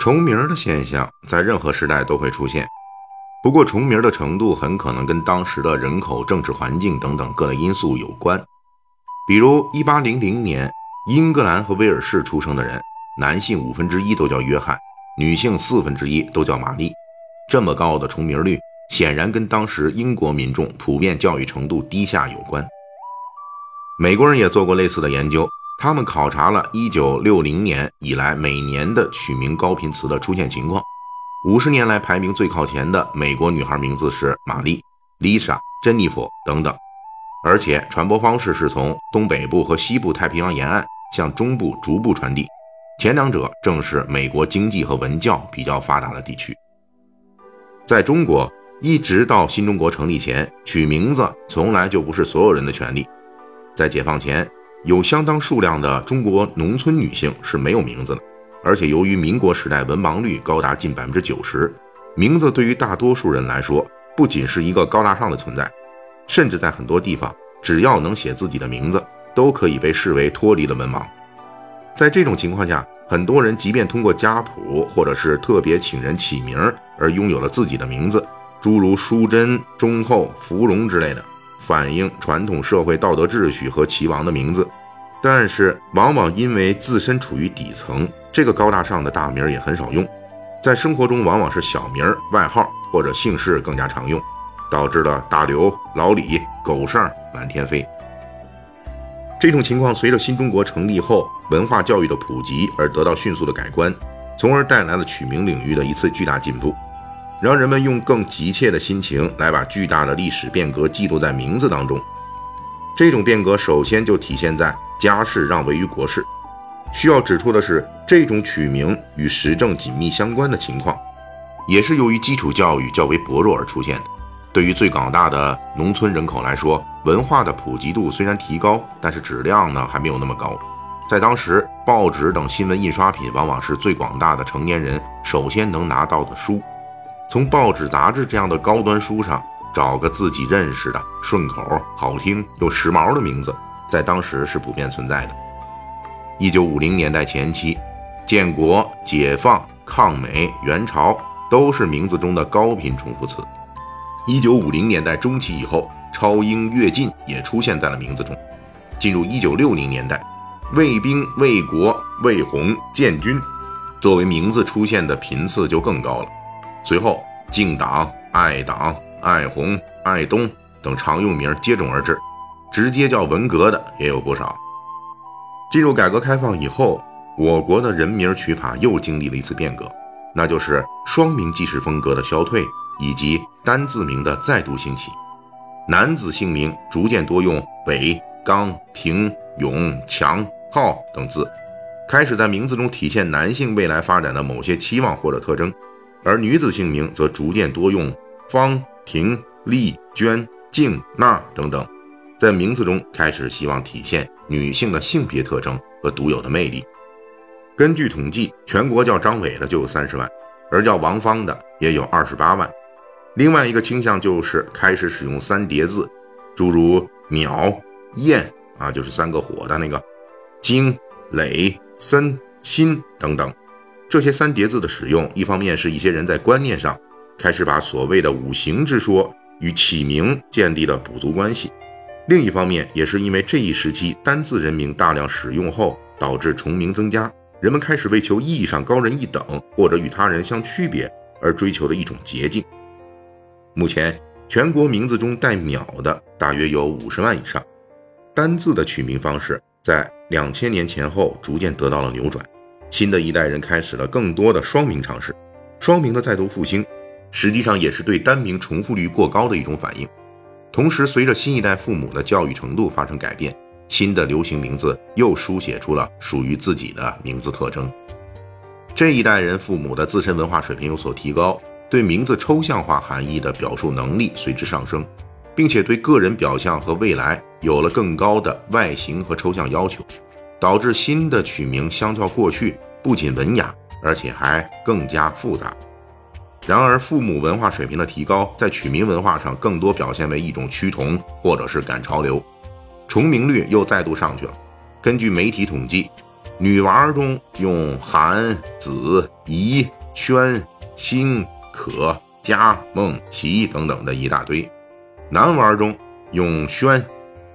重名的现象在任何时代都会出现，不过重名的程度很可能跟当时的人口、政治环境等等各类因素有关。比如1800年，英格兰和威尔士出生的人，男性五分之一都叫约翰，女性四分之一都叫玛丽。这么高的重名率，显然跟当时英国民众普遍教育程度低下有关。美国人也做过类似的研究。他们考察了1960年以来每年的取名高频词的出现情况。五十年来排名最靠前的美国女孩名字是玛丽、Lisa、珍妮佛等等，而且传播方式是从东北部和西部太平洋沿岸向中部逐步传递。前两者正是美国经济和文教比较发达的地区。在中国，一直到新中国成立前，取名字从来就不是所有人的权利。在解放前。有相当数量的中国农村女性是没有名字的，而且由于民国时代文盲率高达近百分之九十，名字对于大多数人来说不仅是一个高大上的存在，甚至在很多地方，只要能写自己的名字，都可以被视为脱离了文盲。在这种情况下，很多人即便通过家谱或者是特别请人起名而拥有了自己的名字，诸如淑贞、忠厚、芙蓉之类的。反映传统社会道德秩序和齐王的名字，但是往往因为自身处于底层，这个高大上的大名也很少用，在生活中往往是小名、外号或者姓氏更加常用，导致了大刘、老李、狗剩满天飞。这种情况随着新中国成立后文化教育的普及而得到迅速的改观，从而带来了取名领域的一次巨大进步。让人们用更急切的心情来把巨大的历史变革记录在名字当中。这种变革首先就体现在家事让位于国事。需要指出的是，这种取名与时政紧密相关的情况，也是由于基础教育较为薄弱而出现的。对于最广大的农村人口来说，文化的普及度虽然提高，但是质量呢还没有那么高。在当时，报纸等新闻印刷品往往是最广大的成年人首先能拿到的书。从报纸、杂志这样的高端书上找个自己认识的、顺口、好听又时髦的名字，在当时是普遍存在的。一九五零年代前期，建国、解放、抗美援朝都是名字中的高频重复词。一九五零年代中期以后，超英跃进也出现在了名字中。进入一九六零年代，卫兵、卫国、卫红、建军，作为名字出现的频次就更高了。随后，敬党、爱党、爱红、爱东等常用名接踵而至，直接叫文革的也有不少。进入改革开放以后，我国的人名取法又经历了一次变革，那就是双名记事风格的消退，以及单字名的再度兴起。男子姓名逐渐多用伟、刚、平、勇、强、浩等字，开始在名字中体现男性未来发展的某些期望或者特征。而女子姓名则逐渐多用方、婷、丽、娟、静、娜等等，在名字中开始希望体现女性的性别特征和独有的魅力。根据统计，全国叫张伟的就有三十万，而叫王芳的也有二十八万。另外一个倾向就是开始使用三叠字，诸如淼、燕啊，就是三个火的那个，金、磊、森、辛等等。这些三叠字的使用，一方面是一些人在观念上开始把所谓的五行之说与起名建立了补足关系；另一方面，也是因为这一时期单字人名大量使用后，导致重名增加，人们开始为求意义上高人一等或者与他人相区别而追求的一种捷径。目前，全国名字中带“淼”的大约有五十万以上，单字的取名方式在两千年前后逐渐得到了扭转。新的一代人开始了更多的双名尝试，双名的再度复兴，实际上也是对单名重复率过高的一种反应。同时，随着新一代父母的教育程度发生改变，新的流行名字又书写出了属于自己的名字特征。这一代人父母的自身文化水平有所提高，对名字抽象化含义的表述能力随之上升，并且对个人表象和未来有了更高的外形和抽象要求，导致新的取名相较过去不仅文雅，而且还更加复杂。然而，父母文化水平的提高，在取名文化上更多表现为一种趋同，或者是赶潮流，重名率又再度上去了。根据媒体统计，女娃中用韩、子、怡、轩、欣、可、佳、梦、琪等等的一大堆；男娃中用轩、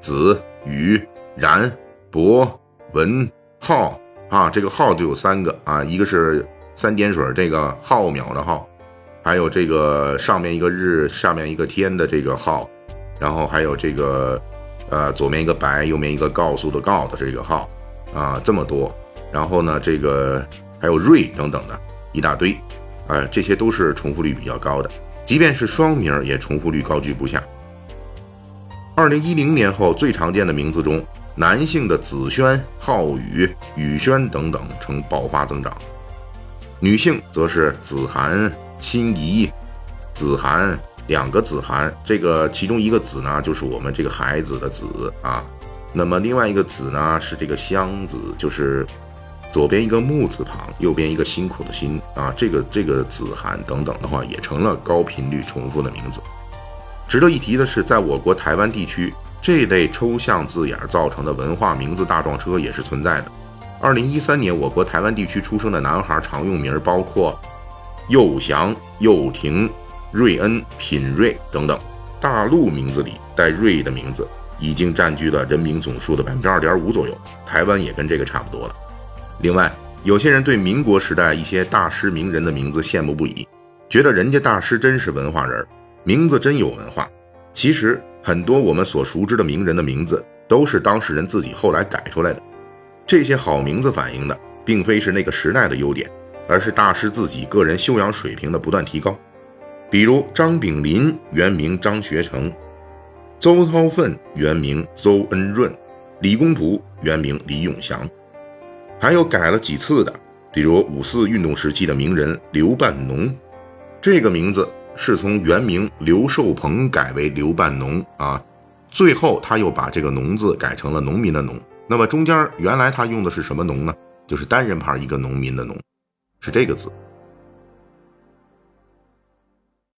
子、宇、然、博、文、浩啊，这个浩就有三个啊，一个是三点水这个浩渺的浩。还有这个上面一个日，下面一个天的这个号，然后还有这个，呃，左面一个白，右面一个告诉的告的这个号，啊，这么多。然后呢，这个还有瑞等等的一大堆，啊，这些都是重复率比较高的。即便是双名也重复率高居不下。二零一零年后最常见的名字中，男性的子轩、浩宇、宇轩等等呈爆发增长，女性则是子涵。心仪，子涵两个子涵，这个其中一个子呢，就是我们这个孩子的子啊。那么另外一个子呢，是这个箱子，就是左边一个木字旁，右边一个辛苦的辛啊。这个这个子涵等等的话，也成了高频率重复的名字。值得一提的是，在我国台湾地区，这类抽象字眼造成的文化名字大撞车也是存在的。二零一三年，我国台湾地区出生的男孩常用名包括。佑祥、佑廷、瑞恩、品瑞等等，大陆名字里带“瑞”的名字已经占据了人名总数的百分之二点五左右。台湾也跟这个差不多了。另外，有些人对民国时代一些大师名人的名字羡慕不已，觉得人家大师真是文化人，名字真有文化。其实，很多我们所熟知的名人的名字都是当事人自己后来改出来的。这些好名字反映的，并非是那个时代的优点。而是大师自己个人修养水平的不断提高，比如张炳麟原名张学成，邹韬奋原名邹恩润，李公朴原名李永祥，还有改了几次的，比如五四运动时期的名人刘半农，这个名字是从原名刘寿鹏改为刘半农啊，最后他又把这个农字改成了农民的农，那么中间原来他用的是什么农呢？就是单人旁一个农民的农。是这个字。